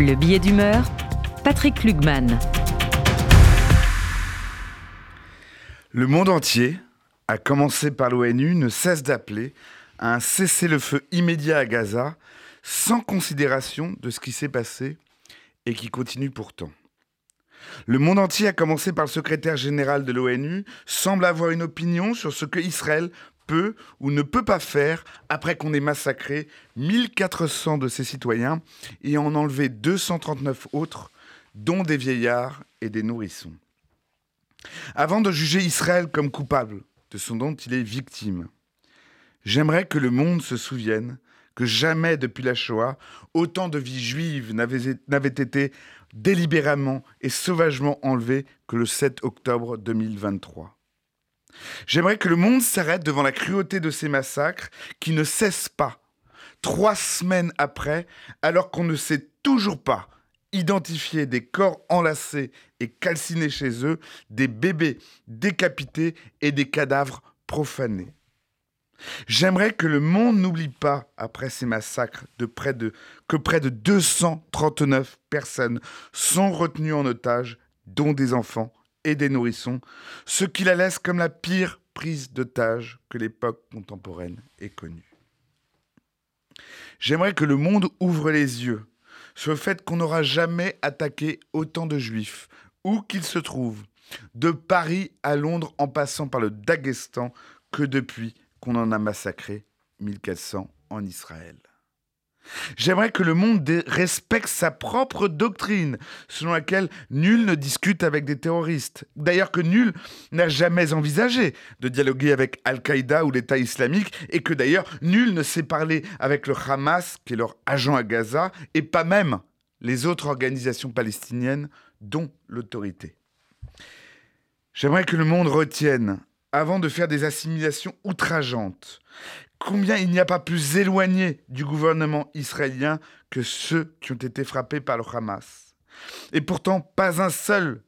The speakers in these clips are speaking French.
Le billet d'humeur, Patrick Lugman. Le monde entier, à commencer par l'ONU, ne cesse d'appeler à un cessez-le-feu immédiat à Gaza, sans considération de ce qui s'est passé et qui continue pourtant. Le monde entier, à commencer par le secrétaire général de l'ONU, semble avoir une opinion sur ce que Israël peut ou ne peut pas faire après qu'on ait massacré 1400 de ses citoyens et en enlevé 239 autres, dont des vieillards et des nourrissons. Avant de juger Israël comme coupable de ce dont il est victime, j'aimerais que le monde se souvienne que jamais depuis la Shoah, autant de vies juives n'avaient été délibérément et sauvagement enlevées que le 7 octobre 2023. J'aimerais que le monde s'arrête devant la cruauté de ces massacres qui ne cessent pas, trois semaines après, alors qu'on ne sait toujours pas identifier des corps enlacés et calcinés chez eux, des bébés décapités et des cadavres profanés. J'aimerais que le monde n'oublie pas, après ces massacres, que près de 239 personnes sont retenues en otage, dont des enfants et des nourrissons, ce qui la laisse comme la pire prise d'otage que l'époque contemporaine ait connue. J'aimerais que le monde ouvre les yeux sur le fait qu'on n'aura jamais attaqué autant de juifs, où qu'ils se trouvent, de Paris à Londres en passant par le Daghestan, que depuis qu'on en a massacré 1400 en Israël. J'aimerais que le monde respecte sa propre doctrine, selon laquelle nul ne discute avec des terroristes. D'ailleurs que nul n'a jamais envisagé de dialoguer avec Al-Qaïda ou l'État islamique, et que d'ailleurs nul ne sait parler avec le Hamas, qui est leur agent à Gaza, et pas même les autres organisations palestiniennes, dont l'autorité. J'aimerais que le monde retienne, avant de faire des assimilations outrageantes, combien il n'y a pas plus éloigné du gouvernement israélien que ceux qui ont été frappés par le Hamas. Et pourtant, pas un seul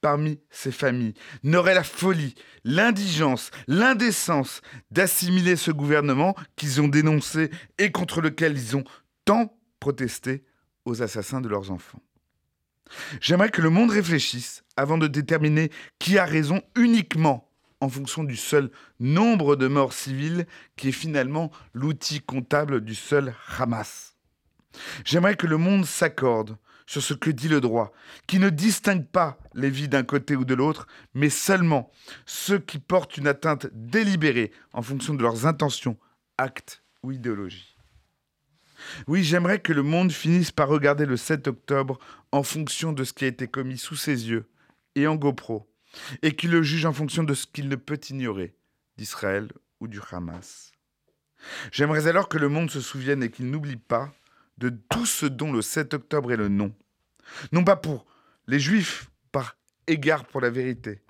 parmi ces familles n'aurait la folie, l'indigence, l'indécence d'assimiler ce gouvernement qu'ils ont dénoncé et contre lequel ils ont tant protesté aux assassins de leurs enfants. J'aimerais que le monde réfléchisse avant de déterminer qui a raison uniquement en fonction du seul nombre de morts civiles qui est finalement l'outil comptable du seul Hamas. J'aimerais que le monde s'accorde sur ce que dit le droit, qui ne distingue pas les vies d'un côté ou de l'autre, mais seulement ceux qui portent une atteinte délibérée en fonction de leurs intentions, actes ou idéologies. Oui, j'aimerais que le monde finisse par regarder le 7 octobre en fonction de ce qui a été commis sous ses yeux et en GoPro, et qu'il le juge en fonction de ce qu'il ne peut ignorer d'Israël ou du Hamas. J'aimerais alors que le monde se souvienne et qu'il n'oublie pas de tout ce dont le 7 octobre est le nom. Non pas pour les Juifs, par égard pour la vérité,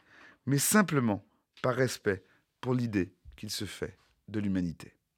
mais simplement par respect pour l'idée qu'il se fait de l'humanité.